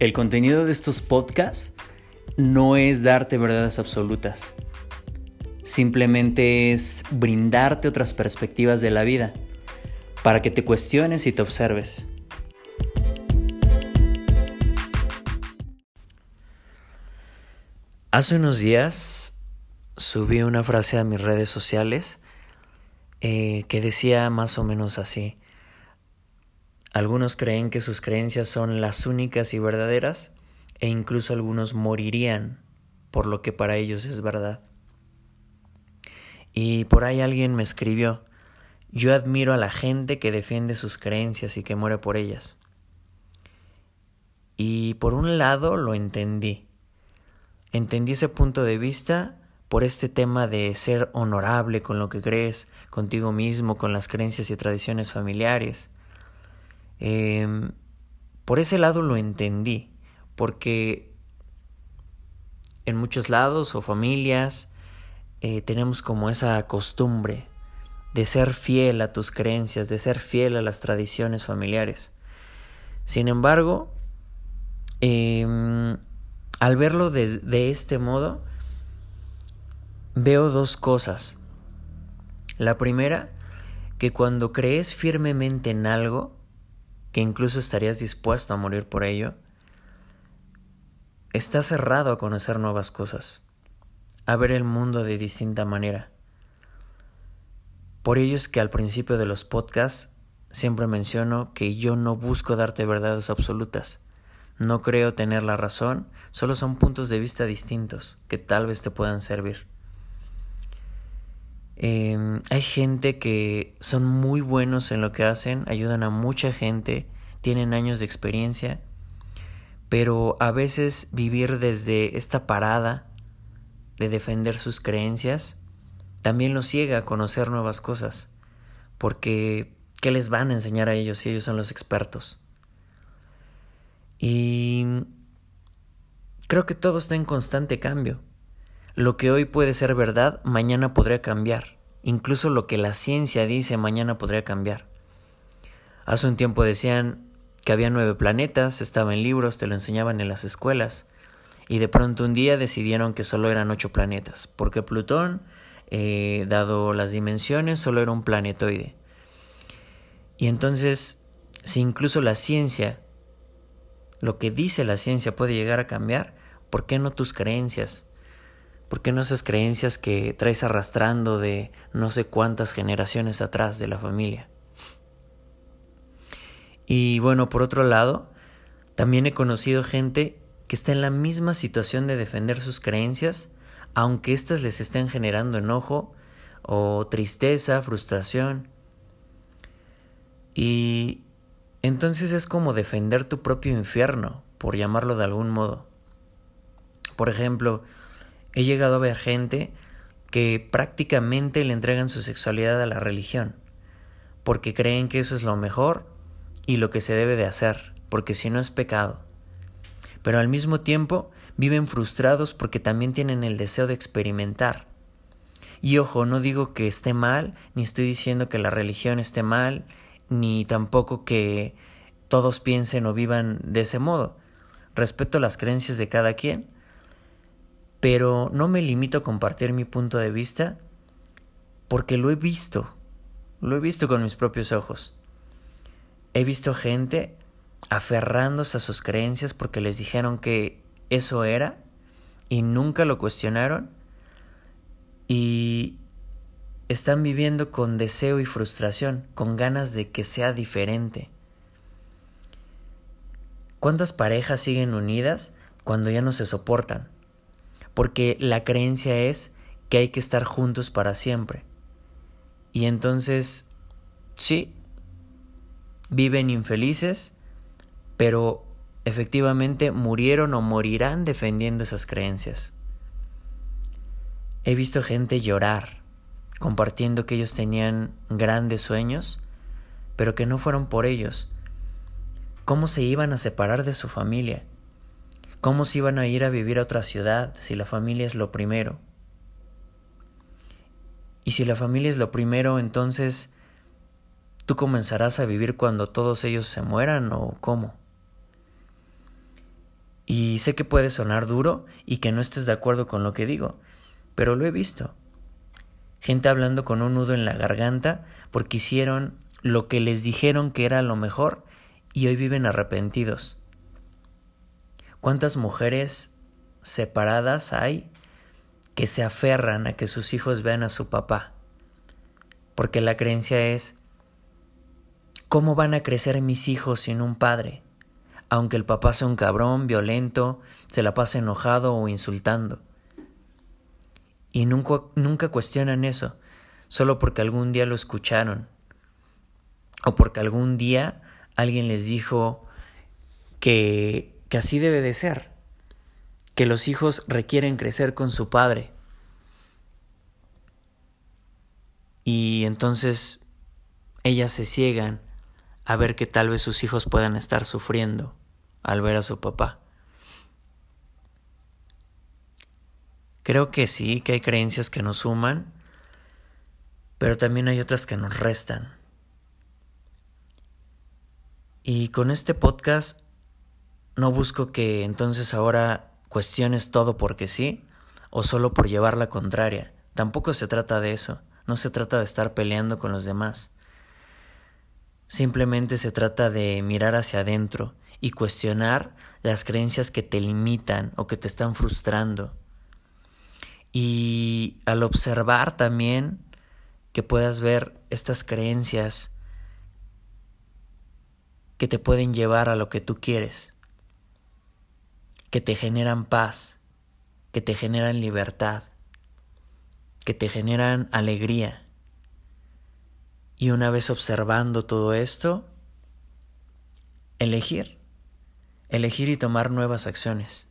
El contenido de estos podcasts no es darte verdades absolutas. Simplemente es brindarte otras perspectivas de la vida para que te cuestiones y te observes. Hace unos días subí una frase a mis redes sociales eh, que decía más o menos así. Algunos creen que sus creencias son las únicas y verdaderas e incluso algunos morirían por lo que para ellos es verdad. Y por ahí alguien me escribió, yo admiro a la gente que defiende sus creencias y que muere por ellas. Y por un lado lo entendí. Entendí ese punto de vista por este tema de ser honorable con lo que crees, contigo mismo, con las creencias y tradiciones familiares Em, por ese lado lo entendí, porque en muchos lados o familias eh, tenemos como esa costumbre de ser fiel a tus creencias, de ser fiel a las tradiciones familiares. Sin embargo, em, al verlo de este modo, veo dos cosas. La primera, que cuando crees firmemente en algo, que incluso estarías dispuesto a morir por ello, estás cerrado a conocer nuevas cosas, a ver el mundo de distinta manera. Por ello es que al principio de los podcasts siempre menciono que yo no busco darte verdades absolutas. No creo tener la razón, solo son puntos de vista distintos que tal vez te puedan servir. Em, hay gente que son muy buenos en lo que hacen, ayudan a mucha gente, tienen años de experiencia, pero a veces vivir desde esta parada de defender sus creencias también los ciega a conocer nuevas cosas, porque ¿qué les van a enseñar a ellos si ellos son los expertos? Y creo que todo está en constante cambio. Lo que hoy puede ser verdad, mañana podría cambiar. Incluso lo que la ciencia dice, mañana podría cambiar. Hace un tiempo decían que había nueve planetas, estaba en libros, te lo enseñaban en las escuelas, y de pronto un día decidieron que solo eran ocho planetas, porque Plutón, eh, dado las dimensiones, solo era un planetoide. Y entonces, si incluso la ciencia, lo que dice la ciencia puede llegar a cambiar, ¿por qué no tus creencias? ¿Por qué no esas creencias que traes arrastrando de no sé cuántas generaciones atrás de la familia? Y bueno, por otro lado, también he conocido gente que está en la misma situación de defender sus creencias, aunque éstas les estén generando enojo o tristeza, frustración. Y entonces es como defender tu propio infierno, por llamarlo de algún modo. Por ejemplo, He llegado a ver gente que prácticamente le entregan su sexualidad a la religión, porque creen que eso es lo mejor y lo que se debe de hacer, porque si no es pecado. Pero al mismo tiempo viven frustrados porque también tienen el deseo de experimentar. Y ojo, no digo que esté mal, ni estoy diciendo que la religión esté mal, ni tampoco que todos piensen o vivan de ese modo. Respeto las creencias de cada quien, pero no me limito a compartir mi punto de vista porque lo he visto, lo he visto con mis propios ojos. He visto gente aferrándose a sus creencias porque les dijeron que eso era y nunca lo cuestionaron y están viviendo con deseo y frustración, con ganas de que sea diferente. ¿Cuántas parejas siguen unidas cuando ya no se soportan? Porque la creencia es que hay que estar juntos para siempre. Y entonces, sí, viven infelices, pero efectivamente murieron o morirán defendiendo esas creencias. He visto gente llorar, compartiendo que ellos tenían grandes sueños, pero que no fueron por ellos. ¿Cómo se iban a separar de su familia? ¿Cómo se iban a ir a vivir a otra ciudad si la familia es lo primero? Y si la familia es lo primero, entonces tú comenzarás a vivir cuando todos ellos se mueran o cómo? Y sé que puede sonar duro y que no estés de acuerdo con lo que digo, pero lo he visto. Gente hablando con un nudo en la garganta porque hicieron lo que les dijeron que era lo mejor y hoy viven arrepentidos. ¿Cuántas mujeres separadas hay que se aferran a que sus hijos vean a su papá? Porque la creencia es, ¿cómo van a crecer mis hijos sin un padre? Aunque el papá sea un cabrón, violento, se la pase enojado o insultando. Y nunca, nunca cuestionan eso, solo porque algún día lo escucharon. O porque algún día alguien les dijo que, que así debe de ser, que los hijos requieren crecer con su padre. Y entonces ellas se ciegan a ver que tal vez sus hijos puedan estar sufriendo al ver a su papá. Creo que sí, que hay creencias que nos suman, pero también hay otras que nos restan. Y con este podcast no busco que entonces ahora cuestiones todo porque sí o solo por llevar la contraria. Tampoco se trata de eso. No se trata de estar peleando con los demás. Simplemente se trata de mirar hacia adentro y cuestionar las creencias que te limitan o que te están frustrando. Y al observar también que puedas ver estas creencias que te pueden llevar a lo que tú quieres, que te generan paz, que te generan libertad, que te generan alegría. Y una vez observando todo esto, elegir, elegir y tomar nuevas acciones.